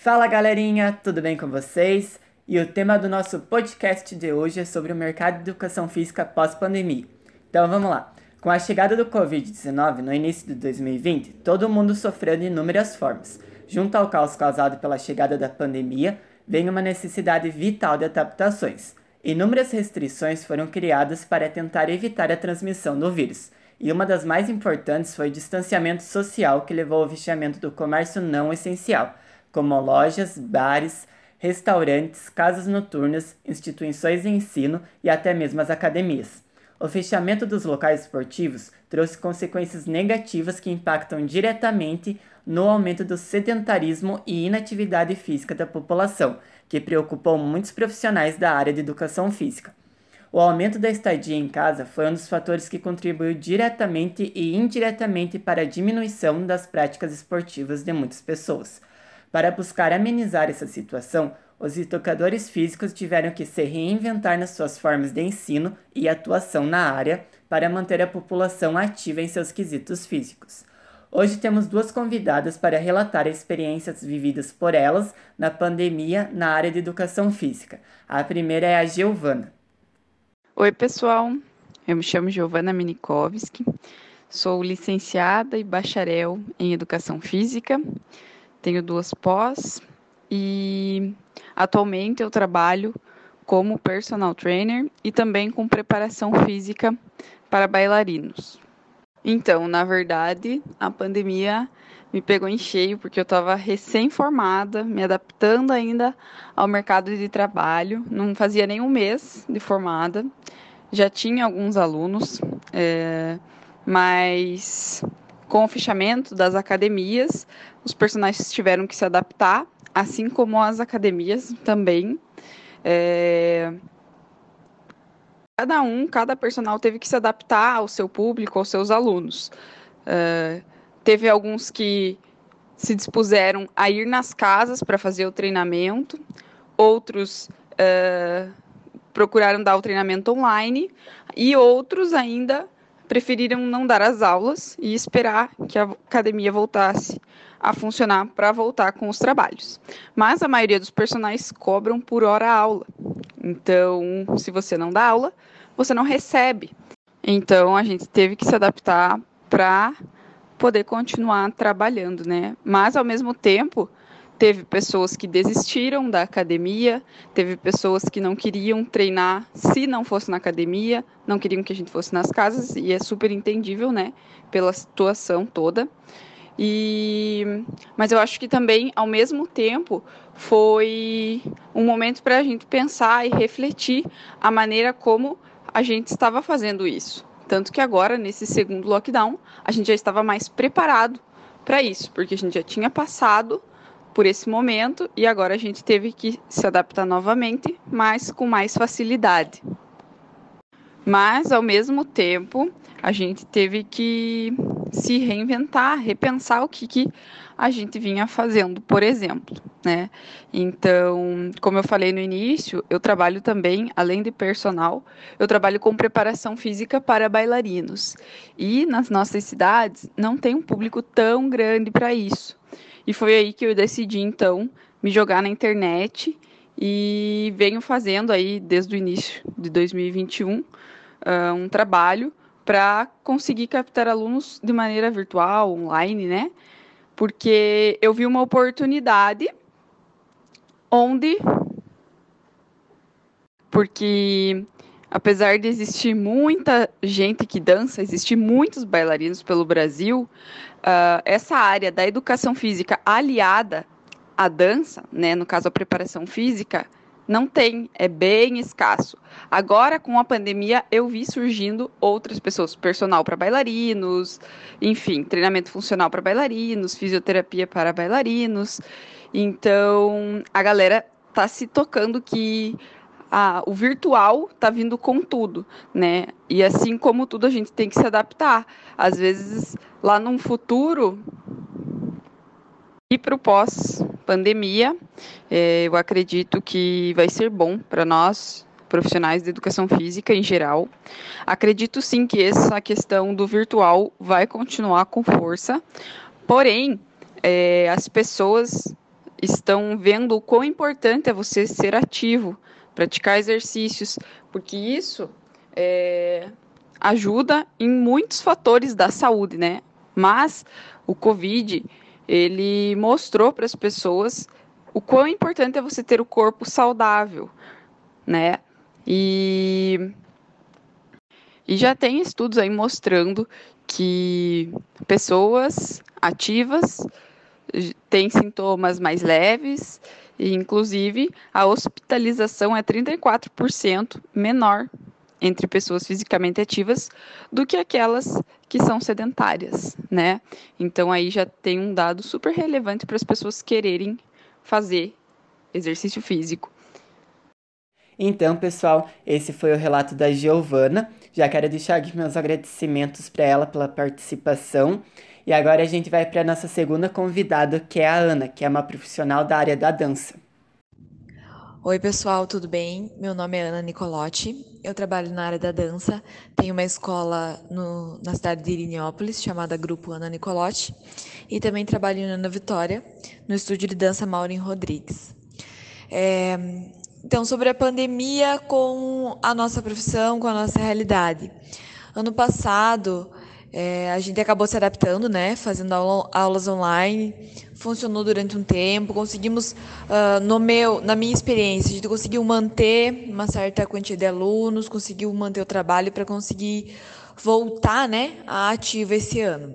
Fala galerinha, tudo bem com vocês? E o tema do nosso podcast de hoje é sobre o mercado de educação física pós-pandemia. Então vamos lá. Com a chegada do Covid-19 no início de 2020, todo mundo sofreu de inúmeras formas. Junto ao caos causado pela chegada da pandemia, vem uma necessidade vital de adaptações. Inúmeras restrições foram criadas para tentar evitar a transmissão do vírus, e uma das mais importantes foi o distanciamento social que levou ao fechamento do comércio não essencial, como lojas, bares, restaurantes, casas noturnas, instituições de ensino e até mesmo as academias. O fechamento dos locais esportivos trouxe consequências negativas que impactam diretamente no aumento do sedentarismo e inatividade física da população, que preocupou muitos profissionais da área de educação física. O aumento da estadia em casa foi um dos fatores que contribuiu diretamente e indiretamente para a diminuição das práticas esportivas de muitas pessoas. Para buscar amenizar essa situação, os educadores físicos tiveram que se reinventar nas suas formas de ensino e atuação na área para manter a população ativa em seus quesitos físicos. Hoje temos duas convidadas para relatar experiências vividas por elas na pandemia na área de educação física. A primeira é a Giovana. Oi, pessoal. Eu me chamo Giovana Minikovski. Sou licenciada e bacharel em educação física. Tenho duas pós e atualmente eu trabalho como personal trainer e também com preparação física para bailarinos. Então, na verdade, a pandemia me pegou em cheio porque eu estava recém-formada, me adaptando ainda ao mercado de trabalho. Não fazia nem um mês de formada, já tinha alguns alunos, é, mas com o fechamento das academias, os personagens tiveram que se adaptar assim como as academias também. É... Cada um, cada personal teve que se adaptar ao seu público, aos seus alunos. É... Teve alguns que se dispuseram a ir nas casas para fazer o treinamento, outros é... procuraram dar o treinamento online e outros ainda preferiram não dar as aulas e esperar que a academia voltasse a funcionar para voltar com os trabalhos. Mas a maioria dos personagens cobram por hora aula. Então, se você não dá aula, você não recebe. Então, a gente teve que se adaptar para poder continuar trabalhando, né? Mas ao mesmo tempo, teve pessoas que desistiram da academia, teve pessoas que não queriam treinar se não fosse na academia, não queriam que a gente fosse nas casas, e é super entendível, né, pela situação toda. E, mas eu acho que também, ao mesmo tempo, foi um momento para a gente pensar e refletir a maneira como a gente estava fazendo isso. Tanto que agora, nesse segundo lockdown, a gente já estava mais preparado para isso, porque a gente já tinha passado por esse momento e agora a gente teve que se adaptar novamente, mas com mais facilidade. Mas, ao mesmo tempo, a gente teve que se reinventar, repensar o que, que a gente vinha fazendo, por exemplo, né? Então, como eu falei no início, eu trabalho também, além de personal, eu trabalho com preparação física para bailarinos. E nas nossas cidades não tem um público tão grande para isso. E foi aí que eu decidi, então, me jogar na internet e venho fazendo aí desde o início de 2021 uh, ah, um trabalho para conseguir captar alunos de maneira virtual, online, né? Porque eu vi uma oportunidade onde porque apesar de existir muita gente que dança, existir muitos bailarinos pelo Brasil, uh, essa área da educação física aliada à dança, né, no caso a preparação física, não tem, é bem escasso. Agora, com a pandemia, eu vi surgindo outras pessoas, personal para bailarinos, enfim, treinamento funcional para bailarinos, fisioterapia para bailarinos. Então, a galera tá se tocando que ah, o virtual tá vindo com tudo, né? E assim como tudo, a gente tem que se adaptar. Às vezes, lá num futuro, ir para o pós pandemia. É, eu acredito que vai ser bom para nós, profissionais de educação física em geral. Acredito sim que essa questão do virtual vai continuar com força, porém, é, as pessoas estão vendo o quão importante é você ser ativo, praticar exercícios, porque isso é, ajuda em muitos fatores da saúde, né? Mas o Covid, ele mostrou para as pessoas o quão importante é você ter o corpo saudável, né? E, e já tem estudos aí mostrando que pessoas ativas têm sintomas mais leves e, inclusive, a hospitalização é 34% menor entre pessoas fisicamente ativas do que aquelas que são sedentárias, né? Então aí já tem um dado super relevante para as pessoas quererem fazer exercício físico. Então, pessoal, esse foi o relato da Giovana. Já quero deixar aqui meus agradecimentos para ela pela participação. E agora a gente vai para a nossa segunda convidada, que é a Ana, que é uma profissional da área da dança. Oi, pessoal, tudo bem? Meu nome é Ana Nicolotti. Eu trabalho na área da dança. Tenho uma escola no, na cidade de Irinópolis, chamada Grupo Ana Nicolotti. E também trabalho na Ana Vitória, no estúdio de dança Maureen Rodrigues. É, então, sobre a pandemia com a nossa profissão, com a nossa realidade. Ano passado, é, a gente acabou se adaptando, né? Fazendo aula, aulas online. Funcionou durante um tempo. Conseguimos, uh, no meu, na minha experiência, a gente conseguiu manter uma certa quantidade de alunos, conseguiu manter o trabalho para conseguir voltar, né, a ativo esse ano.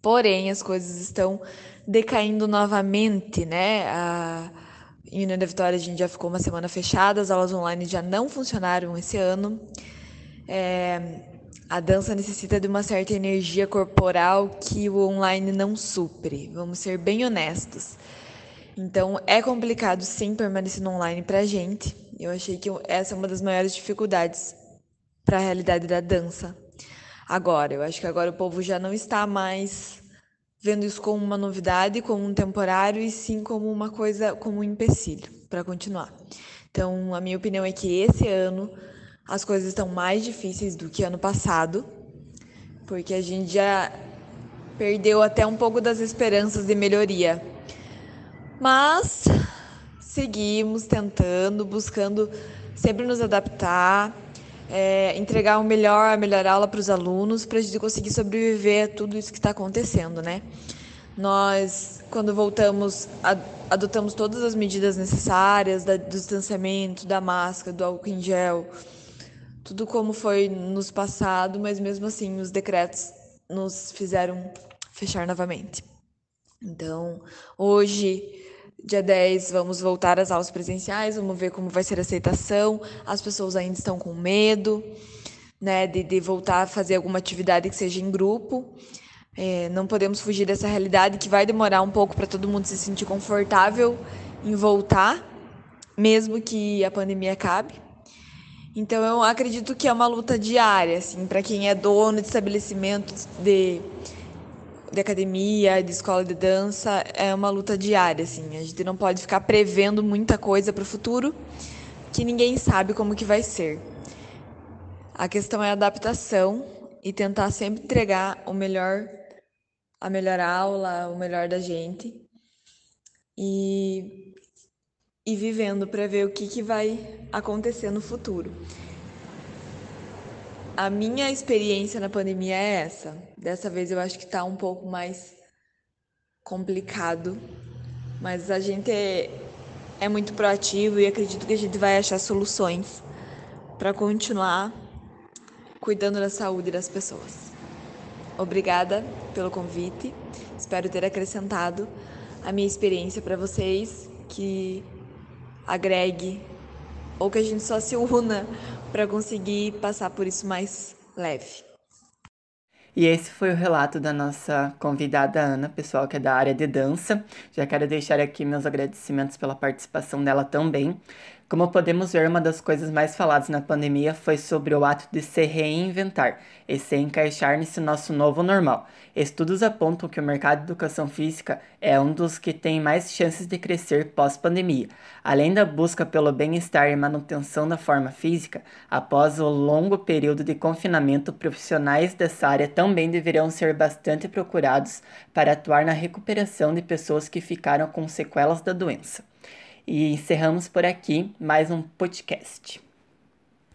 Porém, as coisas estão decaindo novamente, né? A, União da Vitória a gente já ficou uma semana fechada, as aulas online já não funcionaram esse ano. É, a dança necessita de uma certa energia corporal que o online não supre, vamos ser bem honestos. Então é complicado sim permanecer no online pra gente. Eu achei que essa é uma das maiores dificuldades para a realidade da dança. Agora, eu acho que agora o povo já não está mais vendo isso como uma novidade, como um temporário e sim como uma coisa, como um empecilho para continuar. Então, a minha opinião é que esse ano as coisas estão mais difíceis do que ano passado, porque a gente já perdeu até um pouco das esperanças de melhoria. Mas seguimos tentando, buscando sempre nos adaptar, é, entregar o melhor, a melhor aula para os alunos, para a gente conseguir sobreviver a tudo isso que está acontecendo, né? Nós, quando voltamos, adotamos todas as medidas necessárias do distanciamento, da máscara, do álcool em gel, tudo como foi nos passado, mas mesmo assim os decretos nos fizeram fechar novamente. Então, hoje Dia 10 vamos voltar às aulas presenciais, vamos ver como vai ser a aceitação. As pessoas ainda estão com medo, né, de, de voltar a fazer alguma atividade que seja em grupo. É, não podemos fugir dessa realidade que vai demorar um pouco para todo mundo se sentir confortável em voltar, mesmo que a pandemia acabe. Então eu acredito que é uma luta diária, assim, para quem é dono de estabelecimentos de de academia, de escola de dança, é uma luta diária, assim. A gente não pode ficar prevendo muita coisa para o futuro, que ninguém sabe como que vai ser. A questão é a adaptação e tentar sempre entregar o melhor, a melhor aula, o melhor da gente. E, e vivendo para ver o que, que vai acontecer no futuro. A minha experiência na pandemia é essa. Dessa vez eu acho que está um pouco mais complicado, mas a gente é, é muito proativo e acredito que a gente vai achar soluções para continuar cuidando da saúde das pessoas. Obrigada pelo convite. Espero ter acrescentado a minha experiência para vocês, que agregue ou que a gente só se una para conseguir passar por isso mais leve. E esse foi o relato da nossa convidada Ana, pessoal que é da área de dança. Já quero deixar aqui meus agradecimentos pela participação dela também. Como podemos ver, uma das coisas mais faladas na pandemia foi sobre o ato de se reinventar e se encaixar nesse nosso novo normal. Estudos apontam que o mercado de educação física é um dos que tem mais chances de crescer pós-pandemia. Além da busca pelo bem-estar e manutenção da forma física, após o longo período de confinamento, profissionais dessa área também deverão ser bastante procurados para atuar na recuperação de pessoas que ficaram com sequelas da doença. E encerramos por aqui mais um podcast.